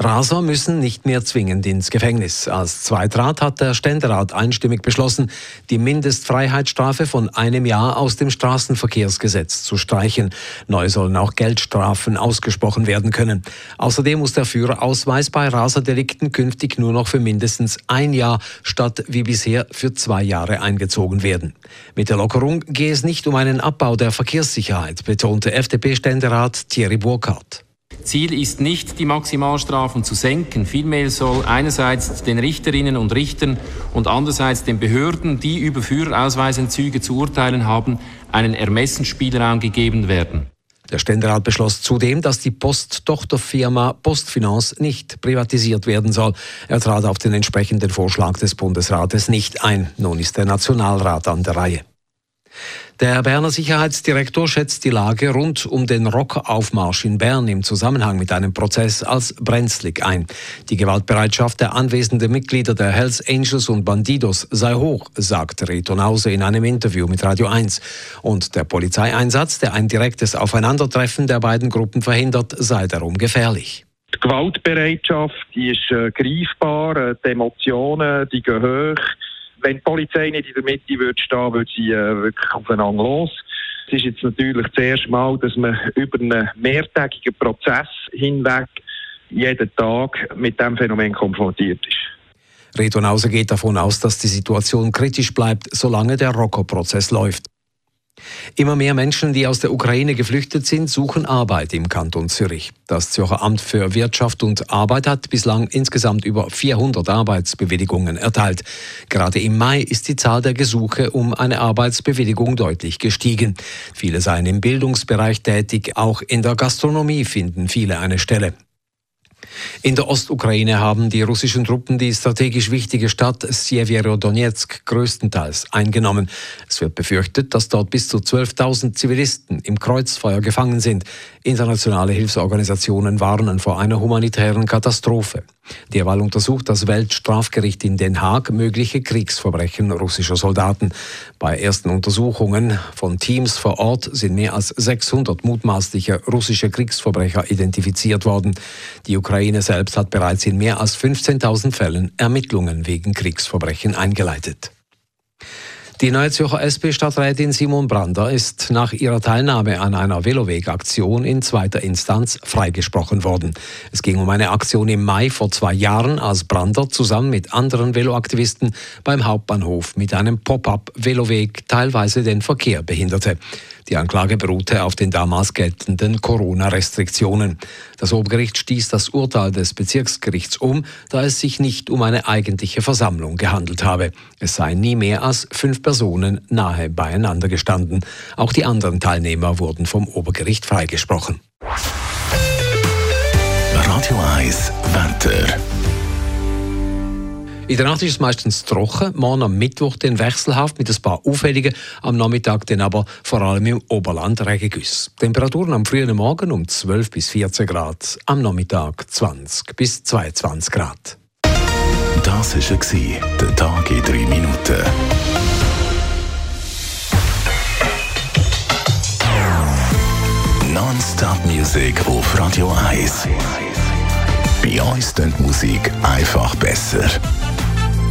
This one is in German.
Raser müssen nicht mehr zwingend ins Gefängnis. Als Zweitrat hat der Ständerat einstimmig beschlossen, die Mindestfreiheitsstrafe von einem Jahr aus dem Straßenverkehrsgesetz zu streichen. Neu sollen auch Geldstrafen ausgesprochen werden können. Außerdem muss der Führerausweis bei Raserdelikten künftig nur noch für mindestens ein Jahr statt wie bisher für zwei Jahre eingezogen werden. Mit der Lockerung gehe es nicht um einen Abbau der Verkehrssicherheit, betonte FDP-Ständerat Thierry Burkhardt. Ziel ist nicht, die Maximalstrafen zu senken. Vielmehr soll einerseits den Richterinnen und Richtern und andererseits den Behörden, die über Führerausweisentzüge zu urteilen haben, einen Ermessensspielraum gegeben werden. Der Ständerat beschloss zudem, dass die Posttochterfirma Postfinance nicht privatisiert werden soll. Er trat auf den entsprechenden Vorschlag des Bundesrates nicht ein. Nun ist der Nationalrat an der Reihe. Der Berner Sicherheitsdirektor schätzt die Lage rund um den Rockeraufmarsch in Bern im Zusammenhang mit einem Prozess als brenzlig ein. Die Gewaltbereitschaft der anwesenden Mitglieder der Hells Angels und Bandidos sei hoch, sagt Reto Nause in einem Interview mit Radio 1. Und der Polizeieinsatz, der ein direktes Aufeinandertreffen der beiden Gruppen verhindert, sei darum gefährlich. Die Gewaltbereitschaft die ist äh, greifbar, äh, die Emotionen die gehen hoch wenn die Polizei nicht in der Mitte würde stehen, würde sie äh, wirklich aufeinander los. Es ist jetzt natürlich das erste Mal, dass man über einen mehrtägigen Prozess hinweg jeden Tag mit dem Phänomen konfrontiert ist. Reto Nauser geht davon aus, dass die Situation kritisch bleibt, solange der Rocco-Prozess läuft. Immer mehr Menschen, die aus der Ukraine geflüchtet sind, suchen Arbeit im Kanton Zürich. Das Zürcher Amt für Wirtschaft und Arbeit hat bislang insgesamt über 400 Arbeitsbewilligungen erteilt. Gerade im Mai ist die Zahl der Gesuche um eine Arbeitsbewilligung deutlich gestiegen. Viele seien im Bildungsbereich tätig, auch in der Gastronomie finden viele eine Stelle. In der Ostukraine haben die russischen Truppen die strategisch wichtige Stadt Sjeverodonetsk größtenteils eingenommen. Es wird befürchtet, dass dort bis zu 12.000 Zivilisten im Kreuzfeuer gefangen sind. Internationale Hilfsorganisationen warnen vor einer humanitären Katastrophe. Derweil untersucht das Weltstrafgericht in Den Haag mögliche Kriegsverbrechen russischer Soldaten. Bei ersten Untersuchungen von Teams vor Ort sind mehr als 600 mutmaßliche russische Kriegsverbrecher identifiziert worden. Die Ukraine selbst hat bereits in mehr als 15.000 Fällen Ermittlungen wegen Kriegsverbrechen eingeleitet. Die Neue Zürcher SP-Stadträtin Simon Brander ist nach ihrer Teilnahme an einer Veloweg-Aktion in zweiter Instanz freigesprochen worden. Es ging um eine Aktion im Mai vor zwei Jahren, als Brander zusammen mit anderen Veloaktivisten beim Hauptbahnhof mit einem Pop-up-Veloweg teilweise den Verkehr behinderte. Die Anklage beruhte auf den damals geltenden Corona-Restriktionen. Das Obergericht stieß das Urteil des Bezirksgerichts um, da es sich nicht um eine eigentliche Versammlung gehandelt habe. Es seien nie mehr als fünf Personen nahe beieinander gestanden. Auch die anderen Teilnehmer wurden vom Obergericht freigesprochen. Radio 1 Wetter. In der Nacht ist es meistens trocken, morgen am Mittwoch dann wechselhaft mit ein paar Auffälligen, am Nachmittag dann aber vor allem im Oberland Regengüsse. Temperaturen am frühen Morgen um 12 bis 14 Grad, am Nachmittag 20 bis 22 Grad. Das war der Tag in drei Minuten. Non-Stop Music auf Radio 1. Bei uns klingt Musik einfach besser.